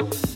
Thank